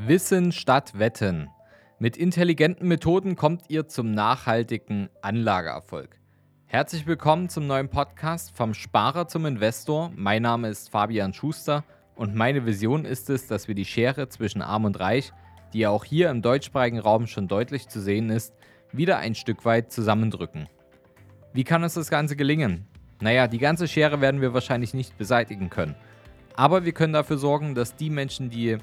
Wissen statt Wetten. Mit intelligenten Methoden kommt ihr zum nachhaltigen Anlageerfolg. Herzlich willkommen zum neuen Podcast vom Sparer zum Investor. Mein Name ist Fabian Schuster und meine Vision ist es, dass wir die Schere zwischen Arm und Reich, die ja auch hier im deutschsprachigen Raum schon deutlich zu sehen ist, wieder ein Stück weit zusammendrücken. Wie kann uns das Ganze gelingen? Naja, die ganze Schere werden wir wahrscheinlich nicht beseitigen können. Aber wir können dafür sorgen, dass die Menschen, die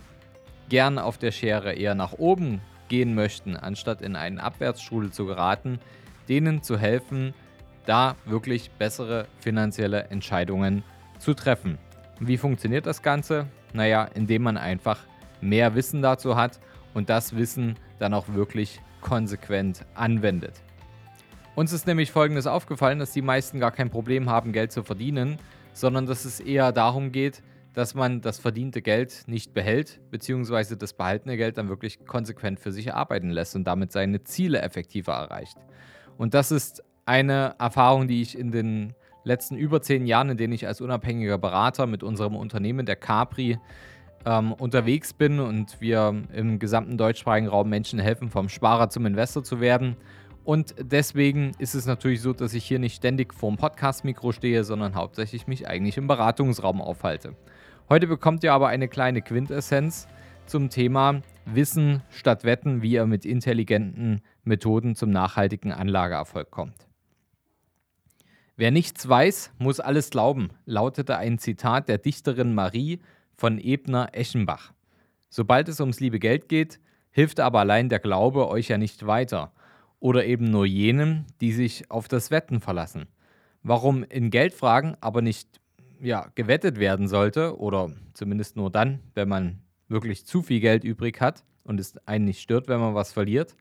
gern auf der Schere eher nach oben gehen möchten, anstatt in einen Abwärtsstrudel zu geraten, denen zu helfen, da wirklich bessere finanzielle Entscheidungen zu treffen. Wie funktioniert das Ganze? Naja, indem man einfach mehr Wissen dazu hat und das Wissen dann auch wirklich konsequent anwendet. Uns ist nämlich Folgendes aufgefallen, dass die meisten gar kein Problem haben, Geld zu verdienen, sondern dass es eher darum geht, dass man das verdiente Geld nicht behält, beziehungsweise das behaltene Geld dann wirklich konsequent für sich arbeiten lässt und damit seine Ziele effektiver erreicht. Und das ist eine Erfahrung, die ich in den letzten über zehn Jahren, in denen ich als unabhängiger Berater mit unserem Unternehmen der Capri ähm, unterwegs bin und wir im gesamten deutschsprachigen Raum Menschen helfen, vom Sparer zum Investor zu werden. Und deswegen ist es natürlich so, dass ich hier nicht ständig vorm Podcast-Mikro stehe, sondern hauptsächlich mich eigentlich im Beratungsraum aufhalte. Heute bekommt ihr aber eine kleine Quintessenz zum Thema Wissen statt Wetten, wie ihr mit intelligenten Methoden zum nachhaltigen Anlageerfolg kommt. Wer nichts weiß, muss alles glauben, lautete ein Zitat der Dichterin Marie von Ebner-Eschenbach. Sobald es ums liebe Geld geht, hilft aber allein der Glaube euch ja nicht weiter. Oder eben nur jenen, die sich auf das Wetten verlassen. Warum in Geldfragen aber nicht ja, gewettet werden sollte, oder zumindest nur dann, wenn man wirklich zu viel Geld übrig hat und es einen nicht stört, wenn man was verliert.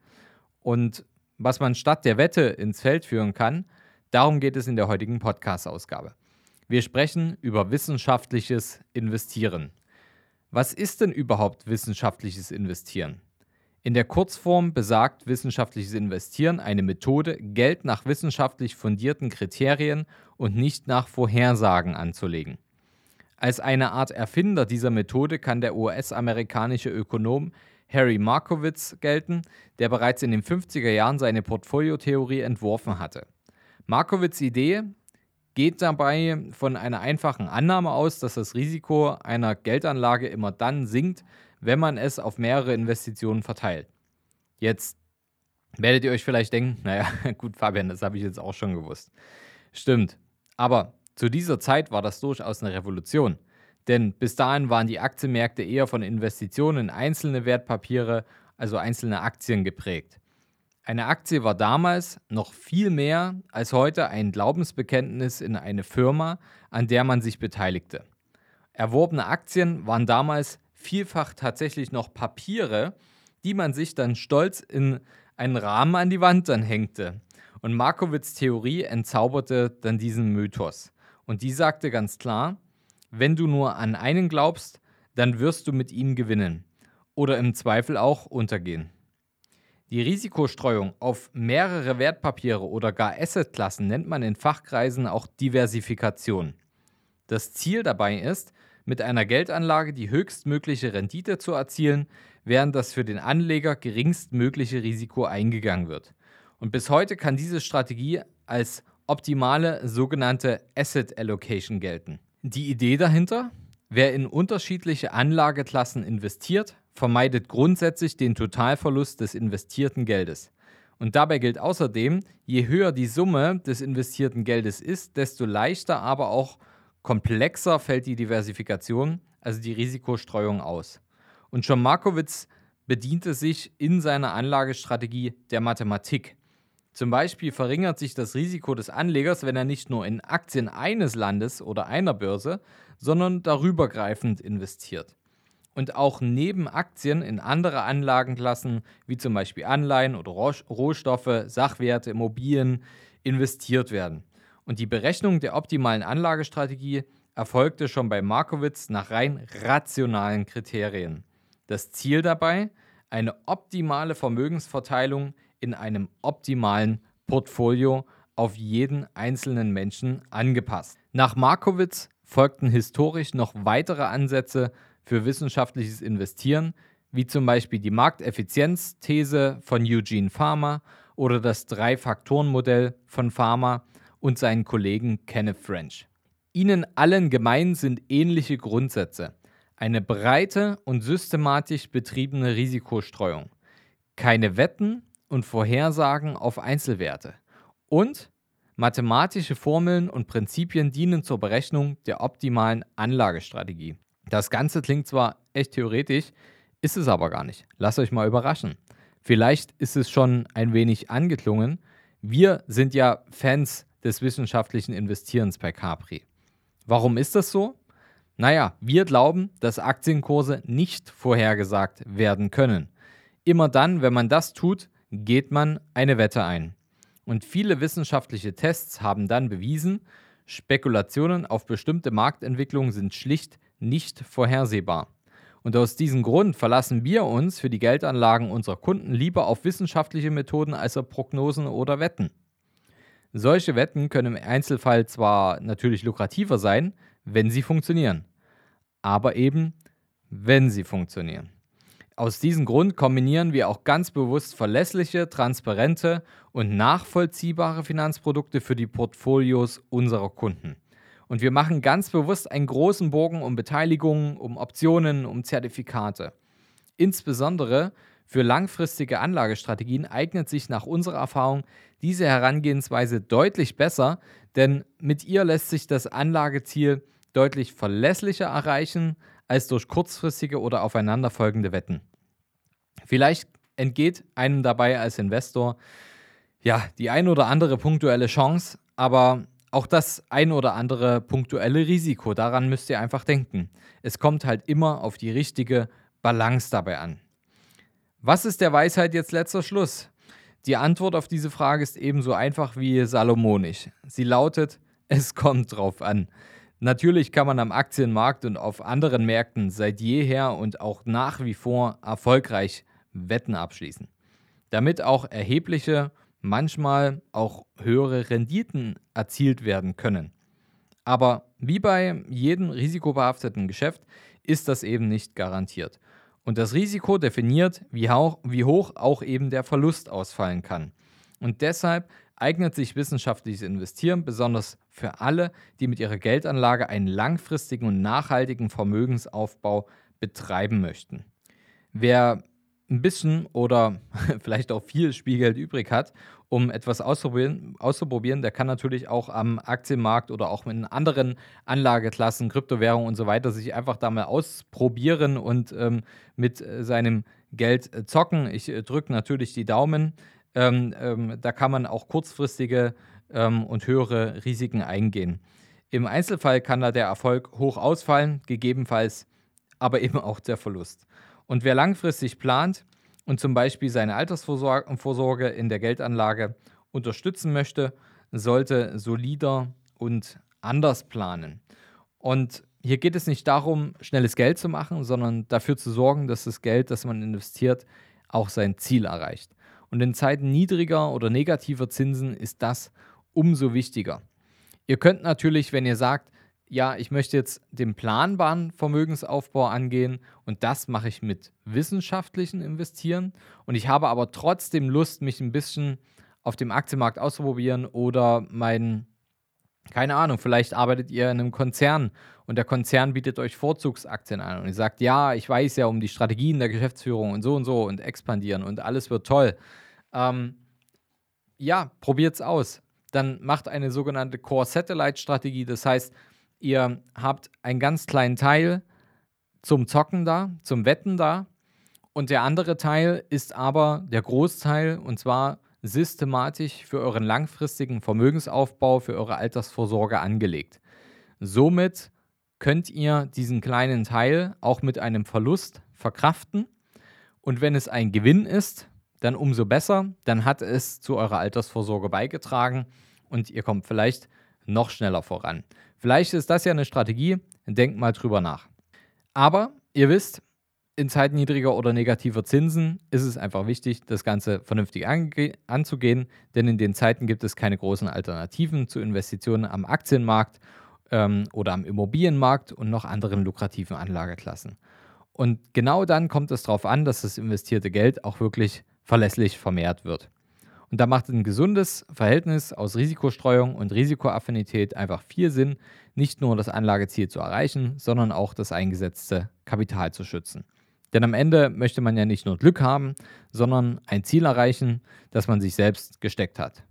Und was man statt der Wette ins Feld führen kann, darum geht es in der heutigen Podcast-Ausgabe. Wir sprechen über wissenschaftliches Investieren. Was ist denn überhaupt wissenschaftliches Investieren? In der Kurzform besagt wissenschaftliches Investieren eine Methode, Geld nach wissenschaftlich fundierten Kriterien und nicht nach Vorhersagen anzulegen. Als eine Art Erfinder dieser Methode kann der US-amerikanische Ökonom Harry Markowitz gelten, der bereits in den 50er Jahren seine Portfoliotheorie entworfen hatte. Markowitz' Idee geht dabei von einer einfachen Annahme aus, dass das Risiko einer Geldanlage immer dann sinkt, wenn man es auf mehrere Investitionen verteilt. Jetzt werdet ihr euch vielleicht denken, naja, gut, Fabian, das habe ich jetzt auch schon gewusst. Stimmt. Aber zu dieser Zeit war das durchaus eine Revolution. Denn bis dahin waren die Aktienmärkte eher von Investitionen in einzelne Wertpapiere, also einzelne Aktien geprägt. Eine Aktie war damals noch viel mehr als heute ein Glaubensbekenntnis in eine Firma, an der man sich beteiligte. Erworbene Aktien waren damals vielfach tatsächlich noch Papiere, die man sich dann stolz in einen Rahmen an die Wand dann hängte. Und Markowitz Theorie entzauberte dann diesen Mythos. Und die sagte ganz klar, wenn du nur an einen glaubst, dann wirst du mit ihm gewinnen oder im Zweifel auch untergehen. Die Risikostreuung auf mehrere Wertpapiere oder gar Assetklassen nennt man in Fachkreisen auch Diversifikation. Das Ziel dabei ist, mit einer Geldanlage die höchstmögliche Rendite zu erzielen, während das für den Anleger geringstmögliche Risiko eingegangen wird. Und bis heute kann diese Strategie als optimale sogenannte Asset Allocation gelten. Die Idee dahinter? Wer in unterschiedliche Anlageklassen investiert, vermeidet grundsätzlich den Totalverlust des investierten Geldes. Und dabei gilt außerdem, je höher die Summe des investierten Geldes ist, desto leichter aber auch Komplexer fällt die Diversifikation, also die Risikostreuung aus. Und John Markowitz bediente sich in seiner Anlagestrategie der Mathematik. Zum Beispiel verringert sich das Risiko des Anlegers, wenn er nicht nur in Aktien eines Landes oder einer Börse, sondern darübergreifend investiert. Und auch neben Aktien in andere Anlagenklassen, wie zum Beispiel Anleihen oder Rohstoffe, Sachwerte, Immobilien, investiert werden. Und die Berechnung der optimalen Anlagestrategie erfolgte schon bei Markowitz nach rein rationalen Kriterien. Das Ziel dabei? Eine optimale Vermögensverteilung in einem optimalen Portfolio auf jeden einzelnen Menschen angepasst. Nach Markowitz folgten historisch noch weitere Ansätze für wissenschaftliches Investieren, wie zum Beispiel die Markteffizienzthese von Eugene Farmer oder das Drei-Faktoren-Modell von Farmer und seinen Kollegen Kenneth French. Ihnen allen gemein sind ähnliche Grundsätze. Eine breite und systematisch betriebene Risikostreuung. Keine Wetten und Vorhersagen auf Einzelwerte. Und mathematische Formeln und Prinzipien dienen zur Berechnung der optimalen Anlagestrategie. Das Ganze klingt zwar echt theoretisch, ist es aber gar nicht. Lasst euch mal überraschen. Vielleicht ist es schon ein wenig angeklungen. Wir sind ja Fans des wissenschaftlichen Investierens bei Capri. Warum ist das so? Naja, wir glauben, dass Aktienkurse nicht vorhergesagt werden können. Immer dann, wenn man das tut, geht man eine Wette ein. Und viele wissenschaftliche Tests haben dann bewiesen, Spekulationen auf bestimmte Marktentwicklungen sind schlicht nicht vorhersehbar. Und aus diesem Grund verlassen wir uns für die Geldanlagen unserer Kunden lieber auf wissenschaftliche Methoden als auf Prognosen oder Wetten. Solche Wetten können im Einzelfall zwar natürlich lukrativer sein, wenn sie funktionieren, aber eben wenn sie funktionieren. Aus diesem Grund kombinieren wir auch ganz bewusst verlässliche, transparente und nachvollziehbare Finanzprodukte für die Portfolios unserer Kunden. Und wir machen ganz bewusst einen großen Bogen um Beteiligungen, um Optionen, um Zertifikate. Insbesondere für langfristige Anlagestrategien eignet sich nach unserer Erfahrung diese Herangehensweise deutlich besser, denn mit ihr lässt sich das Anlageziel deutlich verlässlicher erreichen als durch kurzfristige oder aufeinanderfolgende Wetten. Vielleicht entgeht einem dabei als Investor ja die ein oder andere punktuelle Chance, aber auch das ein oder andere punktuelle Risiko. Daran müsst ihr einfach denken. Es kommt halt immer auf die richtige Balance dabei an. Was ist der Weisheit jetzt letzter Schluss? Die Antwort auf diese Frage ist ebenso einfach wie salomonisch. Sie lautet, es kommt drauf an. Natürlich kann man am Aktienmarkt und auf anderen Märkten seit jeher und auch nach wie vor erfolgreich Wetten abschließen. Damit auch erhebliche, manchmal auch höhere Renditen erzielt werden können. Aber wie bei jedem risikobehafteten Geschäft ist das eben nicht garantiert. Und das Risiko definiert, wie hoch, wie hoch auch eben der Verlust ausfallen kann. Und deshalb eignet sich wissenschaftliches Investieren besonders für alle, die mit ihrer Geldanlage einen langfristigen und nachhaltigen Vermögensaufbau betreiben möchten. Wer ein bisschen oder vielleicht auch viel Spielgeld übrig hat, um etwas auszuprobieren, auszuprobieren, der kann natürlich auch am Aktienmarkt oder auch in anderen Anlageklassen, Kryptowährungen und so weiter sich einfach da mal ausprobieren und ähm, mit äh, seinem Geld äh, zocken. Ich äh, drücke natürlich die Daumen. Ähm, ähm, da kann man auch kurzfristige ähm, und höhere Risiken eingehen. Im Einzelfall kann da der Erfolg hoch ausfallen, gegebenenfalls aber eben auch der Verlust. Und wer langfristig plant und zum Beispiel seine Altersvorsorge in der Geldanlage unterstützen möchte, sollte solider und anders planen. Und hier geht es nicht darum, schnelles Geld zu machen, sondern dafür zu sorgen, dass das Geld, das man investiert, auch sein Ziel erreicht. Und in Zeiten niedriger oder negativer Zinsen ist das umso wichtiger. Ihr könnt natürlich, wenn ihr sagt, ja, ich möchte jetzt den planbaren Vermögensaufbau angehen und das mache ich mit wissenschaftlichen Investieren und ich habe aber trotzdem Lust, mich ein bisschen auf dem Aktienmarkt auszuprobieren oder meinen, keine Ahnung, vielleicht arbeitet ihr in einem Konzern und der Konzern bietet euch Vorzugsaktien an und ihr sagt, ja, ich weiß ja um die Strategien der Geschäftsführung und so und so und expandieren und alles wird toll. Ähm, ja, probiert es aus. Dann macht eine sogenannte Core-Satellite-Strategie, das heißt, ihr habt einen ganz kleinen Teil zum Zocken da, zum Wetten da. Und der andere Teil ist aber der Großteil und zwar systematisch für euren langfristigen Vermögensaufbau, für eure Altersvorsorge angelegt. Somit könnt ihr diesen kleinen Teil auch mit einem Verlust verkraften. Und wenn es ein Gewinn ist, dann umso besser. Dann hat es zu eurer Altersvorsorge beigetragen und ihr kommt vielleicht noch schneller voran. Vielleicht ist das ja eine Strategie, denkt mal drüber nach. Aber ihr wisst, in Zeiten niedriger oder negativer Zinsen ist es einfach wichtig, das Ganze vernünftig anzugehen, denn in den Zeiten gibt es keine großen Alternativen zu Investitionen am Aktienmarkt ähm, oder am Immobilienmarkt und noch anderen lukrativen Anlageklassen. Und genau dann kommt es darauf an, dass das investierte Geld auch wirklich verlässlich vermehrt wird. Und da macht ein gesundes Verhältnis aus Risikostreuung und Risikoaffinität einfach viel Sinn, nicht nur das Anlageziel zu erreichen, sondern auch das eingesetzte Kapital zu schützen. Denn am Ende möchte man ja nicht nur Glück haben, sondern ein Ziel erreichen, das man sich selbst gesteckt hat.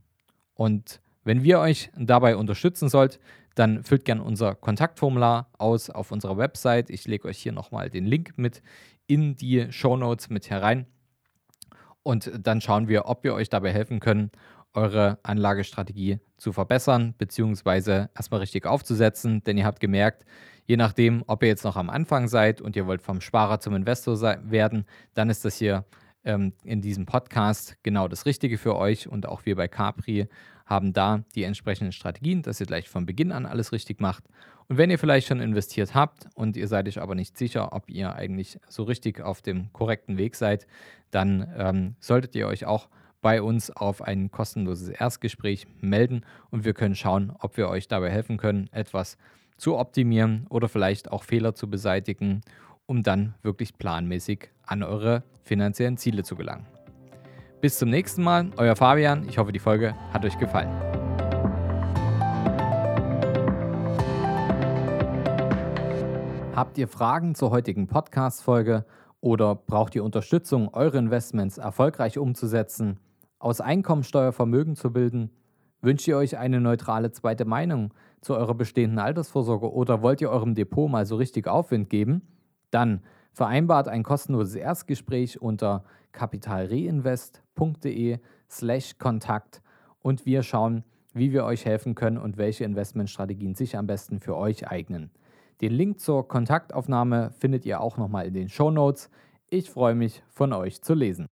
Und wenn wir euch dabei unterstützen sollt, dann füllt gerne unser Kontaktformular aus auf unserer Website. Ich lege euch hier nochmal den Link mit in die Show Notes mit herein. Und dann schauen wir, ob wir euch dabei helfen können, eure Anlagestrategie zu verbessern, beziehungsweise erstmal richtig aufzusetzen. Denn ihr habt gemerkt, je nachdem, ob ihr jetzt noch am Anfang seid und ihr wollt vom Sparer zum Investor werden, dann ist das hier ähm, in diesem Podcast genau das Richtige für euch. Und auch wir bei Capri haben da die entsprechenden Strategien, dass ihr gleich von Beginn an alles richtig macht. Und wenn ihr vielleicht schon investiert habt und ihr seid euch aber nicht sicher, ob ihr eigentlich so richtig auf dem korrekten Weg seid, dann ähm, solltet ihr euch auch bei uns auf ein kostenloses Erstgespräch melden und wir können schauen, ob wir euch dabei helfen können, etwas zu optimieren oder vielleicht auch Fehler zu beseitigen, um dann wirklich planmäßig an eure finanziellen Ziele zu gelangen. Bis zum nächsten Mal, euer Fabian. Ich hoffe, die Folge hat euch gefallen. Habt ihr Fragen zur heutigen Podcast-Folge oder braucht ihr Unterstützung, eure Investments erfolgreich umzusetzen, aus Einkommensteuer Vermögen zu bilden? Wünscht ihr euch eine neutrale zweite Meinung zu eurer bestehenden Altersvorsorge oder wollt ihr eurem Depot mal so richtig Aufwind geben? Dann vereinbart ein kostenloses Erstgespräch unter kapitalreinvest.de slash Kontakt und wir schauen, wie wir euch helfen können und welche Investmentstrategien sich am besten für euch eignen. Den Link zur Kontaktaufnahme findet ihr auch nochmal in den Show Notes. Ich freue mich, von euch zu lesen.